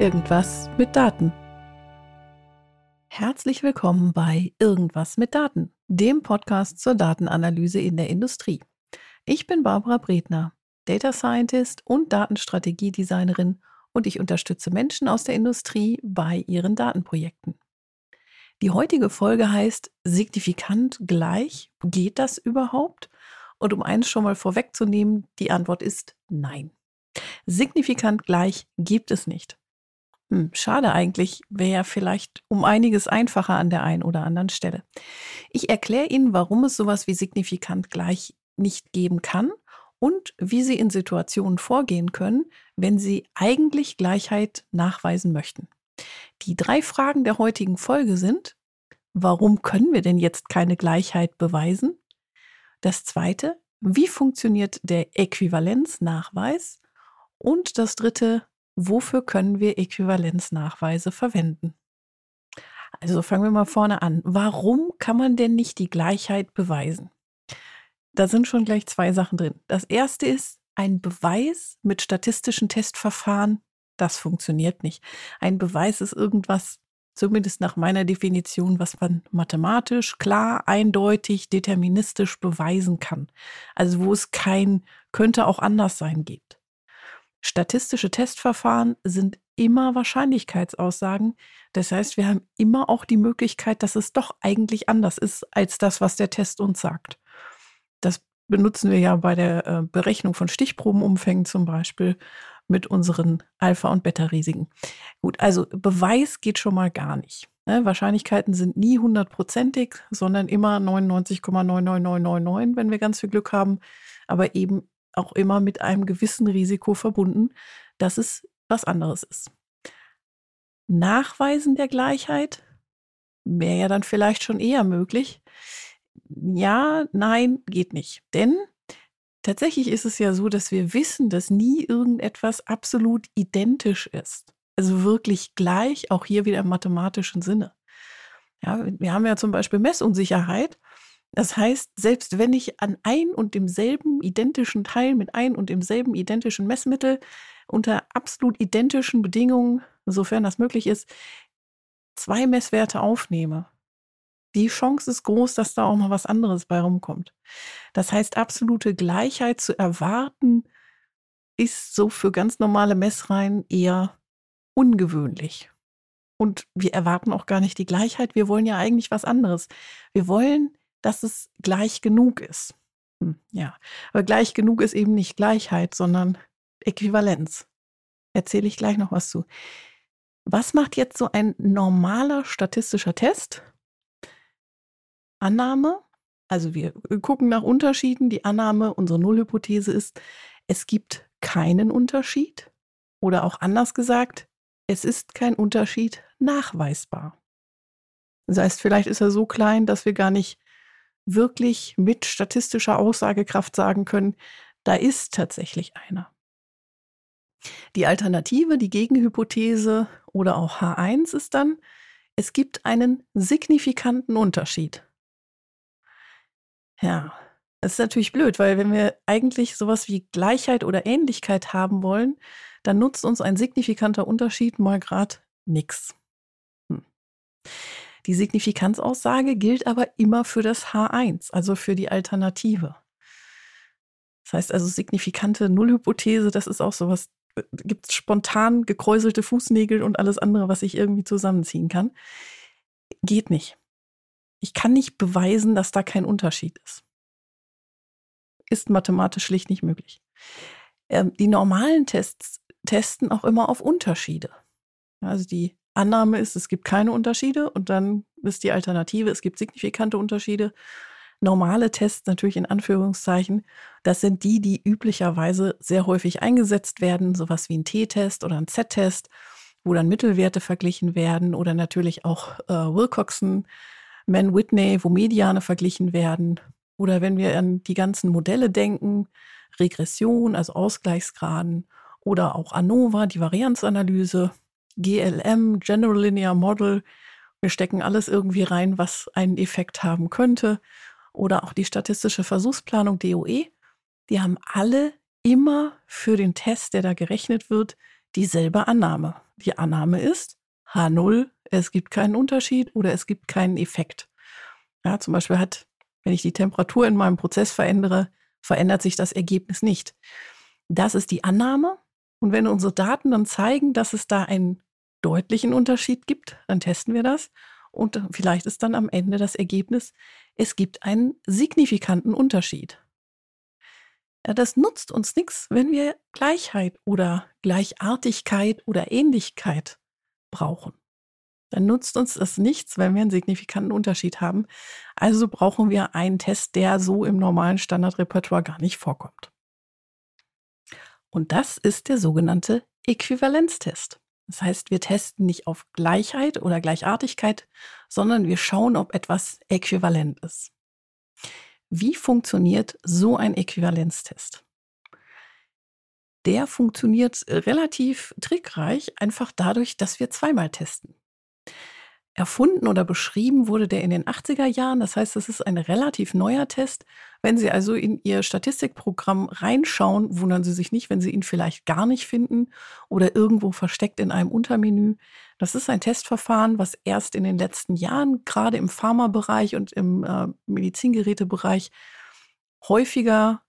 Irgendwas mit Daten. Herzlich willkommen bei Irgendwas mit Daten, dem Podcast zur Datenanalyse in der Industrie. Ich bin Barbara Bredner, Data Scientist und Datenstrategiedesignerin und ich unterstütze Menschen aus der Industrie bei ihren Datenprojekten. Die heutige Folge heißt Signifikant gleich. Geht das überhaupt? Und um eins schon mal vorwegzunehmen, die Antwort ist nein. Signifikant gleich gibt es nicht. Hm, schade eigentlich, wäre ja vielleicht um einiges einfacher an der einen oder anderen Stelle. Ich erkläre Ihnen, warum es sowas wie signifikant gleich nicht geben kann und wie Sie in Situationen vorgehen können, wenn Sie eigentlich Gleichheit nachweisen möchten. Die drei Fragen der heutigen Folge sind, warum können wir denn jetzt keine Gleichheit beweisen? Das zweite, wie funktioniert der Äquivalenznachweis? Und das dritte, wofür können wir Äquivalenznachweise verwenden? Also fangen wir mal vorne an. Warum kann man denn nicht die Gleichheit beweisen? Da sind schon gleich zwei Sachen drin. Das erste ist, ein Beweis mit statistischen Testverfahren, das funktioniert nicht. Ein Beweis ist irgendwas, zumindest nach meiner Definition, was man mathematisch klar, eindeutig, deterministisch beweisen kann. Also wo es kein könnte auch anders sein gibt. Statistische Testverfahren sind immer Wahrscheinlichkeitsaussagen. Das heißt, wir haben immer auch die Möglichkeit, dass es doch eigentlich anders ist als das, was der Test uns sagt. Das benutzen wir ja bei der äh, Berechnung von Stichprobenumfängen zum Beispiel mit unseren Alpha- und Beta-Risiken. Gut, also Beweis geht schon mal gar nicht. Ne? Wahrscheinlichkeiten sind nie hundertprozentig, sondern immer 99,99999, wenn wir ganz viel Glück haben, aber eben auch immer mit einem gewissen Risiko verbunden, dass es was anderes ist. Nachweisen der Gleichheit wäre ja dann vielleicht schon eher möglich, ja, nein, geht nicht. Denn tatsächlich ist es ja so, dass wir wissen, dass nie irgendetwas absolut identisch ist. Also wirklich gleich, auch hier wieder im mathematischen Sinne. Ja, wir haben ja zum Beispiel Messunsicherheit. Das heißt, selbst wenn ich an ein und demselben identischen Teil mit ein und demselben identischen Messmittel unter absolut identischen Bedingungen, sofern das möglich ist, zwei Messwerte aufnehme, die Chance ist groß, dass da auch mal was anderes bei rumkommt. Das heißt, absolute Gleichheit zu erwarten, ist so für ganz normale Messreihen eher ungewöhnlich. Und wir erwarten auch gar nicht die Gleichheit. Wir wollen ja eigentlich was anderes. Wir wollen, dass es gleich genug ist. Hm, ja, aber gleich genug ist eben nicht Gleichheit, sondern Äquivalenz. Erzähle ich gleich noch was zu. Was macht jetzt so ein normaler statistischer Test? Annahme, also wir gucken nach Unterschieden. Die Annahme, unsere Nullhypothese ist, es gibt keinen Unterschied. Oder auch anders gesagt, es ist kein Unterschied nachweisbar. Das heißt, vielleicht ist er so klein, dass wir gar nicht wirklich mit statistischer Aussagekraft sagen können, da ist tatsächlich einer. Die Alternative, die Gegenhypothese oder auch H1 ist dann, es gibt einen signifikanten Unterschied. Ja, das ist natürlich blöd, weil wenn wir eigentlich sowas wie Gleichheit oder Ähnlichkeit haben wollen, dann nutzt uns ein signifikanter Unterschied mal gerade nichts. Hm. Die Signifikanzaussage gilt aber immer für das H1, also für die Alternative. Das heißt also signifikante Nullhypothese, das ist auch sowas, äh, gibt es spontan gekräuselte Fußnägel und alles andere, was ich irgendwie zusammenziehen kann. Geht nicht. Ich kann nicht beweisen, dass da kein Unterschied ist. Ist mathematisch schlicht nicht möglich. Ähm, die normalen Tests testen auch immer auf Unterschiede. Also die Annahme ist, es gibt keine Unterschiede und dann ist die Alternative, es gibt signifikante Unterschiede. Normale Tests natürlich in Anführungszeichen, das sind die, die üblicherweise sehr häufig eingesetzt werden, sowas wie ein T-Test oder ein Z-Test, wo dann Mittelwerte verglichen werden oder natürlich auch äh, Wilcoxon Man Whitney, wo Mediane verglichen werden. Oder wenn wir an die ganzen Modelle denken, Regression, also Ausgleichsgraden, oder auch ANOVA, die Varianzanalyse, GLM, General Linear Model. Wir stecken alles irgendwie rein, was einen Effekt haben könnte. Oder auch die statistische Versuchsplanung DOE. Die haben alle immer für den Test, der da gerechnet wird, dieselbe Annahme. Die Annahme ist H0, es gibt keinen Unterschied oder es gibt keinen Effekt. Ja, zum Beispiel hat, wenn ich die Temperatur in meinem Prozess verändere, verändert sich das Ergebnis nicht. Das ist die Annahme. Und wenn unsere Daten dann zeigen, dass es da einen deutlichen Unterschied gibt, dann testen wir das. Und vielleicht ist dann am Ende das Ergebnis, es gibt einen signifikanten Unterschied. Ja, das nutzt uns nichts, wenn wir Gleichheit oder Gleichartigkeit oder Ähnlichkeit brauchen. Dann nutzt uns das nichts, wenn wir einen signifikanten Unterschied haben. Also brauchen wir einen Test, der so im normalen Standardrepertoire gar nicht vorkommt. Und das ist der sogenannte Äquivalenztest. Das heißt, wir testen nicht auf Gleichheit oder Gleichartigkeit, sondern wir schauen, ob etwas äquivalent ist. Wie funktioniert so ein Äquivalenztest? Der funktioniert relativ trickreich, einfach dadurch, dass wir zweimal testen. Erfunden oder beschrieben wurde der in den 80er Jahren. Das heißt, es ist ein relativ neuer Test. Wenn Sie also in Ihr Statistikprogramm reinschauen, wundern Sie sich nicht, wenn Sie ihn vielleicht gar nicht finden oder irgendwo versteckt in einem Untermenü. Das ist ein Testverfahren, was erst in den letzten Jahren gerade im Pharmabereich und im äh, Medizingerätebereich häufiger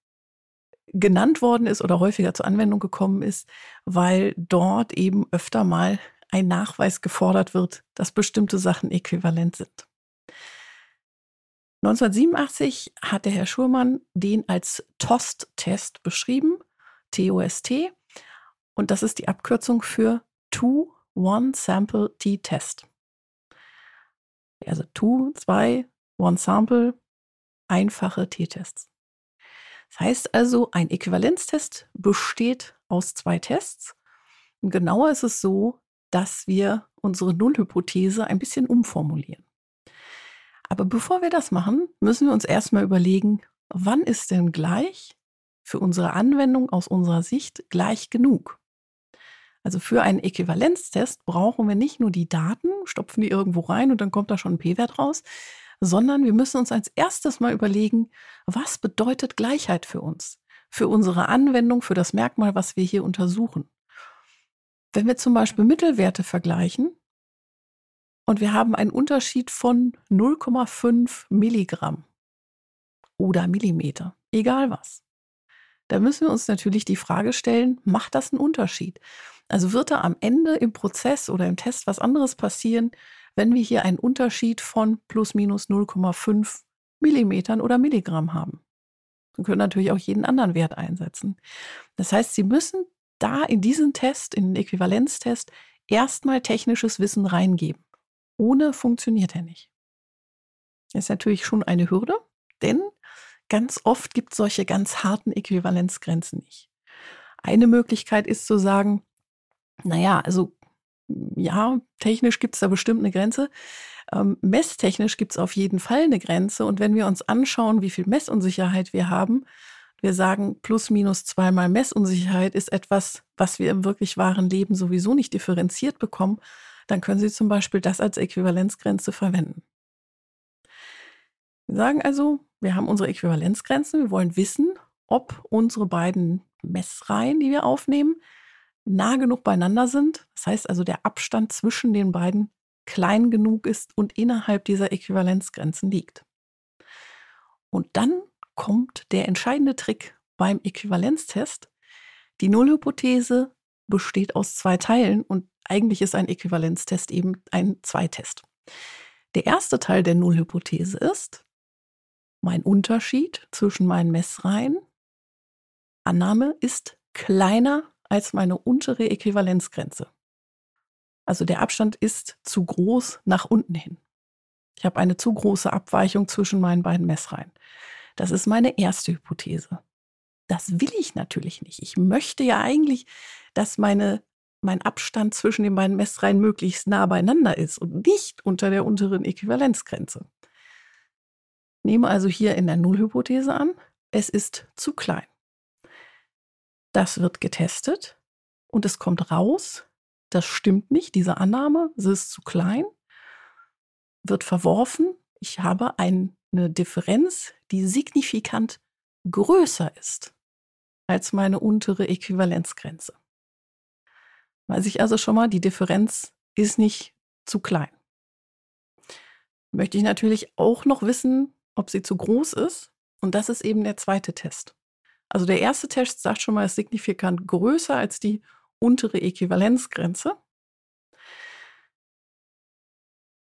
genannt worden ist oder häufiger zur Anwendung gekommen ist, weil dort eben öfter mal ein Nachweis gefordert wird, dass bestimmte Sachen äquivalent sind. 1987 hat der Herr Schurmann den als TOST-Test beschrieben, T-O-S-T, und das ist die Abkürzung für Two One Sample T-Test. Also Two, zwei, One Sample, einfache T-Tests. Das heißt also, ein Äquivalenztest besteht aus zwei Tests. Und genauer ist es so, dass wir unsere Nullhypothese ein bisschen umformulieren. Aber bevor wir das machen, müssen wir uns erstmal überlegen, wann ist denn gleich für unsere Anwendung aus unserer Sicht gleich genug? Also für einen Äquivalenztest brauchen wir nicht nur die Daten, stopfen die irgendwo rein und dann kommt da schon ein P-Wert raus, sondern wir müssen uns als erstes mal überlegen, was bedeutet Gleichheit für uns, für unsere Anwendung, für das Merkmal, was wir hier untersuchen. Wenn wir zum Beispiel Mittelwerte vergleichen und wir haben einen Unterschied von 0,5 Milligramm oder Millimeter, egal was, da müssen wir uns natürlich die Frage stellen, macht das einen Unterschied? Also wird da am Ende im Prozess oder im Test was anderes passieren, wenn wir hier einen Unterschied von plus minus 0,5 Millimetern oder Milligramm haben? Wir können natürlich auch jeden anderen Wert einsetzen. Das heißt, Sie müssen da in diesen Test, in den Äquivalenztest, erstmal technisches Wissen reingeben. Ohne funktioniert er nicht. Das ist natürlich schon eine Hürde, denn ganz oft gibt es solche ganz harten Äquivalenzgrenzen nicht. Eine Möglichkeit ist zu sagen, naja, also ja, technisch gibt es da bestimmt eine Grenze. Ähm, messtechnisch gibt es auf jeden Fall eine Grenze. Und wenn wir uns anschauen, wie viel Messunsicherheit wir haben, wir sagen, plus minus zweimal Messunsicherheit ist etwas, was wir im wirklich wahren Leben sowieso nicht differenziert bekommen, dann können Sie zum Beispiel das als Äquivalenzgrenze verwenden. Wir sagen also, wir haben unsere Äquivalenzgrenzen, wir wollen wissen, ob unsere beiden Messreihen, die wir aufnehmen, nah genug beieinander sind. Das heißt also, der Abstand zwischen den beiden klein genug ist und innerhalb dieser Äquivalenzgrenzen liegt. Und dann kommt der entscheidende Trick beim Äquivalenztest. Die Nullhypothese besteht aus zwei Teilen und eigentlich ist ein Äquivalenztest eben ein Zweitest. Der erste Teil der Nullhypothese ist mein Unterschied zwischen meinen Messreihen. Annahme ist kleiner als meine untere Äquivalenzgrenze. Also der Abstand ist zu groß nach unten hin. Ich habe eine zu große Abweichung zwischen meinen beiden Messreihen. Das ist meine erste Hypothese. Das will ich natürlich nicht. Ich möchte ja eigentlich, dass meine, mein Abstand zwischen den beiden Messreihen möglichst nah beieinander ist und nicht unter der unteren Äquivalenzgrenze. Nehme also hier in der Nullhypothese an, es ist zu klein. Das wird getestet und es kommt raus, das stimmt nicht, diese Annahme, es ist zu klein, wird verworfen. Ich habe ein eine Differenz, die signifikant größer ist als meine untere Äquivalenzgrenze. Weiß ich also schon mal, die Differenz ist nicht zu klein. Möchte ich natürlich auch noch wissen, ob sie zu groß ist. Und das ist eben der zweite Test. Also der erste Test sagt schon mal, ist signifikant größer als die untere Äquivalenzgrenze.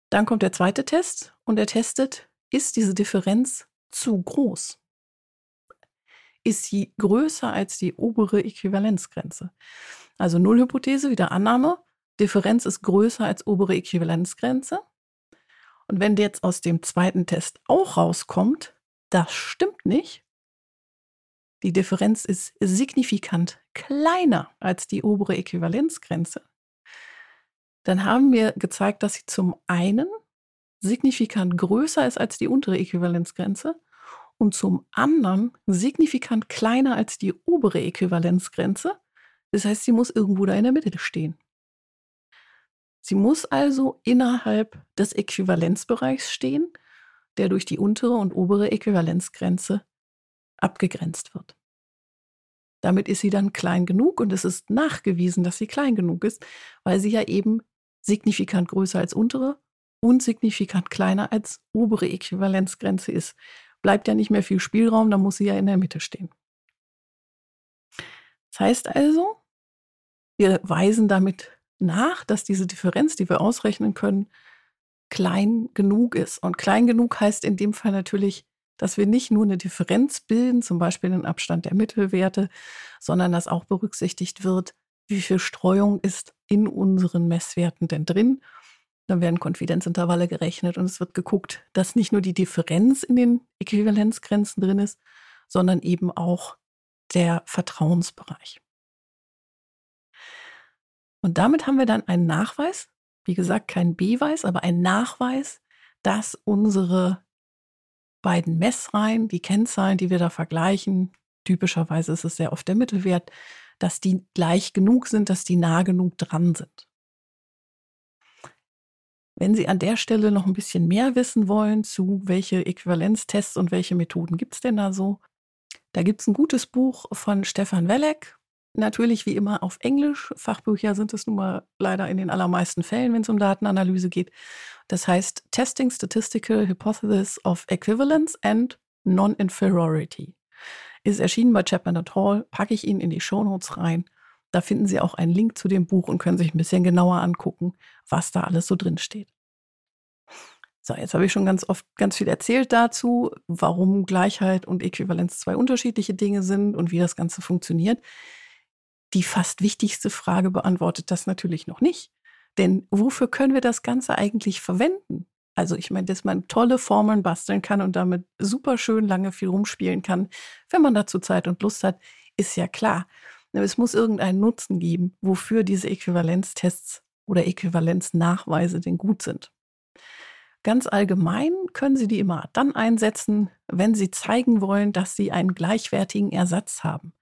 Dann kommt der zweite Test und er testet, ist diese Differenz zu groß? Ist sie größer als die obere Äquivalenzgrenze? Also Nullhypothese, wieder Annahme, Differenz ist größer als obere Äquivalenzgrenze. Und wenn jetzt aus dem zweiten Test auch rauskommt, das stimmt nicht, die Differenz ist signifikant kleiner als die obere Äquivalenzgrenze, dann haben wir gezeigt, dass sie zum einen signifikant größer ist als die untere Äquivalenzgrenze und zum anderen signifikant kleiner als die obere Äquivalenzgrenze. Das heißt, sie muss irgendwo da in der Mitte stehen. Sie muss also innerhalb des Äquivalenzbereichs stehen, der durch die untere und obere Äquivalenzgrenze abgegrenzt wird. Damit ist sie dann klein genug und es ist nachgewiesen, dass sie klein genug ist, weil sie ja eben signifikant größer als untere und signifikant kleiner als obere Äquivalenzgrenze ist. Bleibt ja nicht mehr viel Spielraum, da muss sie ja in der Mitte stehen. Das heißt also, wir weisen damit nach, dass diese Differenz, die wir ausrechnen können, klein genug ist. Und klein genug heißt in dem Fall natürlich, dass wir nicht nur eine Differenz bilden, zum Beispiel den Abstand der Mittelwerte, sondern dass auch berücksichtigt wird, wie viel Streuung ist in unseren Messwerten denn drin. Dann werden Konfidenzintervalle gerechnet und es wird geguckt, dass nicht nur die Differenz in den Äquivalenzgrenzen drin ist, sondern eben auch der Vertrauensbereich. Und damit haben wir dann einen Nachweis, wie gesagt, kein Beweis, aber ein Nachweis, dass unsere beiden Messreihen, die Kennzahlen, die wir da vergleichen, typischerweise ist es sehr oft der Mittelwert, dass die gleich genug sind, dass die nah genug dran sind. Wenn Sie an der Stelle noch ein bisschen mehr wissen wollen zu welche Äquivalenztests und welche Methoden gibt es denn da so, da gibt es ein gutes Buch von Stefan Welleck, natürlich wie immer auf Englisch. Fachbücher sind es nun mal leider in den allermeisten Fällen, wenn es um Datenanalyse geht. Das heißt Testing Statistical Hypothesis of Equivalence and Non-Inferiority. Ist erschienen bei Chapman et Hall, packe ich Ihnen in die Shownotes rein. Da finden Sie auch einen Link zu dem Buch und können sich ein bisschen genauer angucken, was da alles so drin steht. So, jetzt habe ich schon ganz oft ganz viel erzählt dazu, warum Gleichheit und Äquivalenz zwei unterschiedliche Dinge sind und wie das Ganze funktioniert. Die fast wichtigste Frage beantwortet das natürlich noch nicht. Denn wofür können wir das Ganze eigentlich verwenden? Also ich meine, dass man tolle Formeln basteln kann und damit super schön lange viel rumspielen kann, wenn man dazu Zeit und Lust hat, ist ja klar. Es muss irgendeinen Nutzen geben, wofür diese Äquivalenztests oder Äquivalenznachweise denn gut sind. Ganz allgemein können Sie die immer dann einsetzen, wenn Sie zeigen wollen, dass Sie einen gleichwertigen Ersatz haben.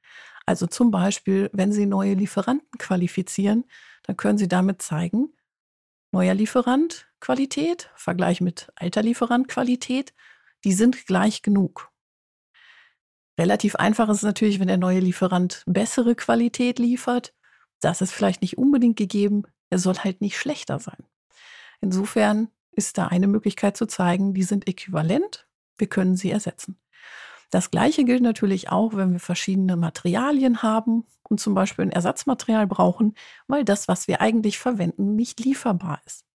Also zum Beispiel, wenn Sie neue Lieferanten qualifizieren, dann können Sie damit zeigen, neuer Lieferant Qualität, Vergleich mit alter Lieferant Qualität, die sind gleich genug. Relativ einfach ist es natürlich, wenn der neue Lieferant bessere Qualität liefert. Das ist vielleicht nicht unbedingt gegeben. Er soll halt nicht schlechter sein. Insofern ist da eine Möglichkeit zu zeigen, die sind äquivalent. Wir können sie ersetzen. Das Gleiche gilt natürlich auch, wenn wir verschiedene Materialien haben und zum Beispiel ein Ersatzmaterial brauchen, weil das, was wir eigentlich verwenden, nicht lieferbar ist.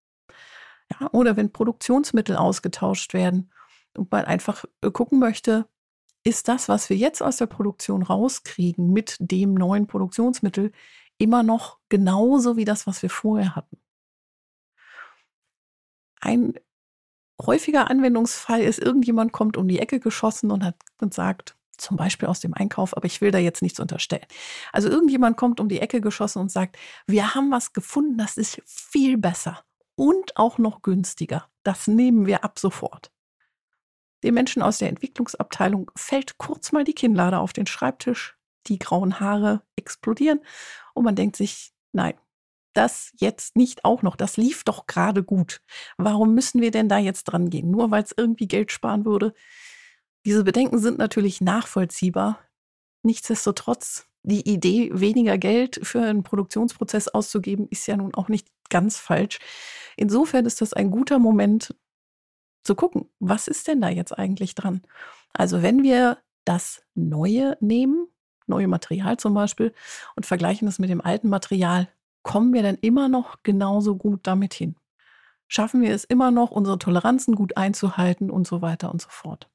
Ja, oder wenn Produktionsmittel ausgetauscht werden und man einfach äh, gucken möchte, ist das, was wir jetzt aus der Produktion rauskriegen mit dem neuen Produktionsmittel, immer noch genauso wie das, was wir vorher hatten. Ein häufiger Anwendungsfall ist, irgendjemand kommt um die Ecke geschossen und hat und sagt, zum Beispiel aus dem Einkauf, aber ich will da jetzt nichts unterstellen. Also irgendjemand kommt um die Ecke geschossen und sagt, wir haben was gefunden, das ist viel besser und auch noch günstiger. Das nehmen wir ab sofort. Dem Menschen aus der Entwicklungsabteilung fällt kurz mal die Kinnlade auf den Schreibtisch, die grauen Haare explodieren und man denkt sich, nein, das jetzt nicht auch noch? Das lief doch gerade gut. Warum müssen wir denn da jetzt dran gehen? Nur weil es irgendwie Geld sparen würde? Diese Bedenken sind natürlich nachvollziehbar. Nichtsdestotrotz die Idee, weniger Geld für einen Produktionsprozess auszugeben, ist ja nun auch nicht ganz falsch. Insofern ist das ein guter Moment zu gucken, was ist denn da jetzt eigentlich dran? Also wenn wir das Neue nehmen, neue Material zum Beispiel, und vergleichen das mit dem alten Material, kommen wir dann immer noch genauso gut damit hin? Schaffen wir es immer noch, unsere Toleranzen gut einzuhalten und so weiter und so fort?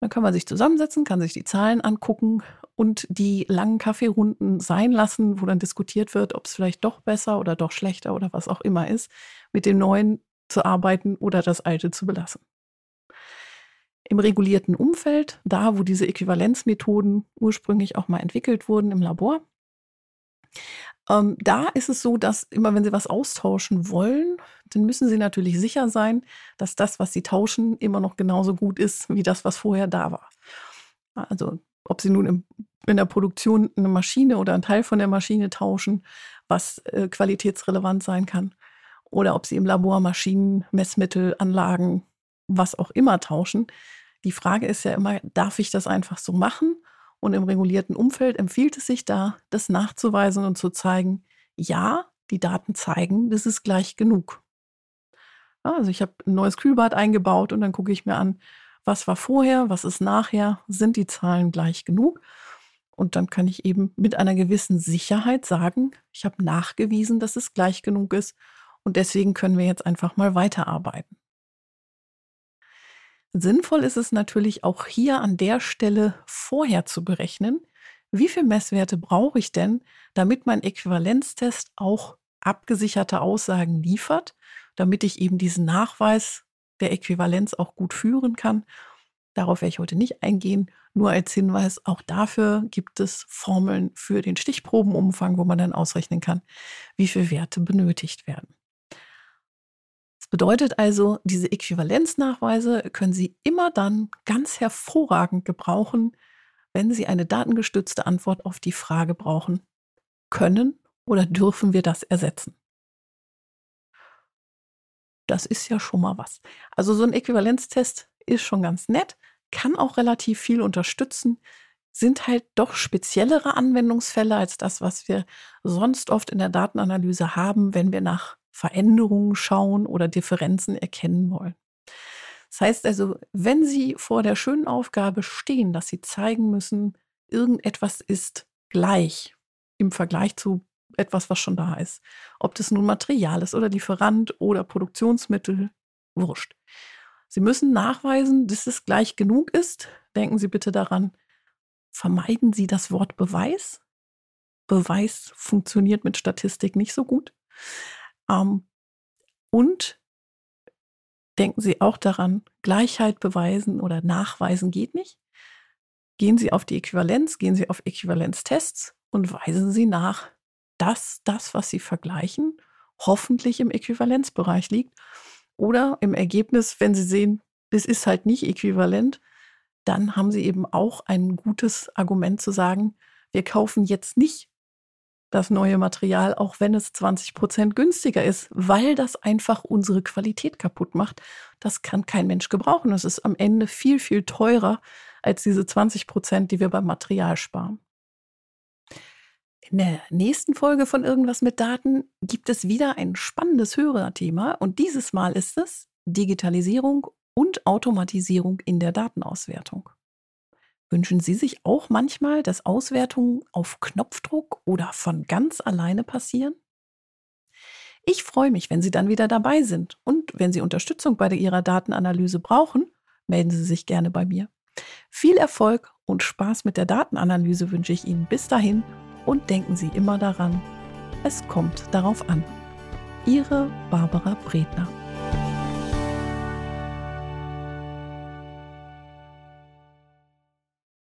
Dann kann man sich zusammensetzen, kann sich die Zahlen angucken und die langen Kaffeerunden sein lassen, wo dann diskutiert wird, ob es vielleicht doch besser oder doch schlechter oder was auch immer ist, mit dem Neuen zu arbeiten oder das Alte zu belassen. Im regulierten Umfeld, da wo diese Äquivalenzmethoden ursprünglich auch mal entwickelt wurden im Labor, ähm, da ist es so, dass immer wenn Sie was austauschen wollen, dann müssen Sie natürlich sicher sein, dass das, was Sie tauschen, immer noch genauso gut ist wie das, was vorher da war. Also ob Sie nun im, in der Produktion eine Maschine oder einen Teil von der Maschine tauschen, was äh, qualitätsrelevant sein kann, oder ob Sie im Labor Maschinen, Messmittel, Anlagen, was auch immer tauschen. Die Frage ist ja immer, darf ich das einfach so machen? Und im regulierten Umfeld empfiehlt es sich da, das nachzuweisen und zu zeigen, ja, die Daten zeigen, das ist gleich genug. Also ich habe ein neues Kühlbad eingebaut und dann gucke ich mir an, was war vorher, was ist nachher, sind die Zahlen gleich genug? Und dann kann ich eben mit einer gewissen Sicherheit sagen, ich habe nachgewiesen, dass es gleich genug ist und deswegen können wir jetzt einfach mal weiterarbeiten. Sinnvoll ist es natürlich auch hier an der Stelle vorher zu berechnen, wie viele Messwerte brauche ich denn, damit mein Äquivalenztest auch abgesicherte Aussagen liefert, damit ich eben diesen Nachweis der Äquivalenz auch gut führen kann. Darauf werde ich heute nicht eingehen, nur als Hinweis, auch dafür gibt es Formeln für den Stichprobenumfang, wo man dann ausrechnen kann, wie viele Werte benötigt werden bedeutet also, diese Äquivalenznachweise können Sie immer dann ganz hervorragend gebrauchen, wenn Sie eine datengestützte Antwort auf die Frage brauchen, können oder dürfen wir das ersetzen? Das ist ja schon mal was. Also so ein Äquivalenztest ist schon ganz nett, kann auch relativ viel unterstützen, sind halt doch speziellere Anwendungsfälle als das, was wir sonst oft in der Datenanalyse haben, wenn wir nach Veränderungen schauen oder Differenzen erkennen wollen. Das heißt also, wenn Sie vor der schönen Aufgabe stehen, dass Sie zeigen müssen, irgendetwas ist gleich im Vergleich zu etwas, was schon da ist. Ob das nun Material ist oder Lieferant oder Produktionsmittel, wurscht. Sie müssen nachweisen, dass es gleich genug ist. Denken Sie bitte daran, vermeiden Sie das Wort Beweis. Beweis funktioniert mit Statistik nicht so gut. Ähm, und denken Sie auch daran, Gleichheit beweisen oder nachweisen geht nicht. Gehen Sie auf die Äquivalenz, gehen Sie auf Äquivalenztests und weisen Sie nach, dass das, was Sie vergleichen, hoffentlich im Äquivalenzbereich liegt. Oder im Ergebnis, wenn Sie sehen, das ist halt nicht äquivalent, dann haben Sie eben auch ein gutes Argument zu sagen, wir kaufen jetzt nicht das neue Material, auch wenn es 20 Prozent günstiger ist, weil das einfach unsere Qualität kaputt macht. Das kann kein Mensch gebrauchen. Es ist am Ende viel, viel teurer als diese 20 Prozent, die wir beim Material sparen. In der nächsten Folge von Irgendwas mit Daten gibt es wieder ein spannendes Hörerthema und dieses Mal ist es Digitalisierung und Automatisierung in der Datenauswertung. Wünschen Sie sich auch manchmal, dass Auswertungen auf Knopfdruck oder von ganz alleine passieren? Ich freue mich, wenn Sie dann wieder dabei sind. Und wenn Sie Unterstützung bei Ihrer Datenanalyse brauchen, melden Sie sich gerne bei mir. Viel Erfolg und Spaß mit der Datenanalyse wünsche ich Ihnen bis dahin und denken Sie immer daran, es kommt darauf an. Ihre Barbara Bredner.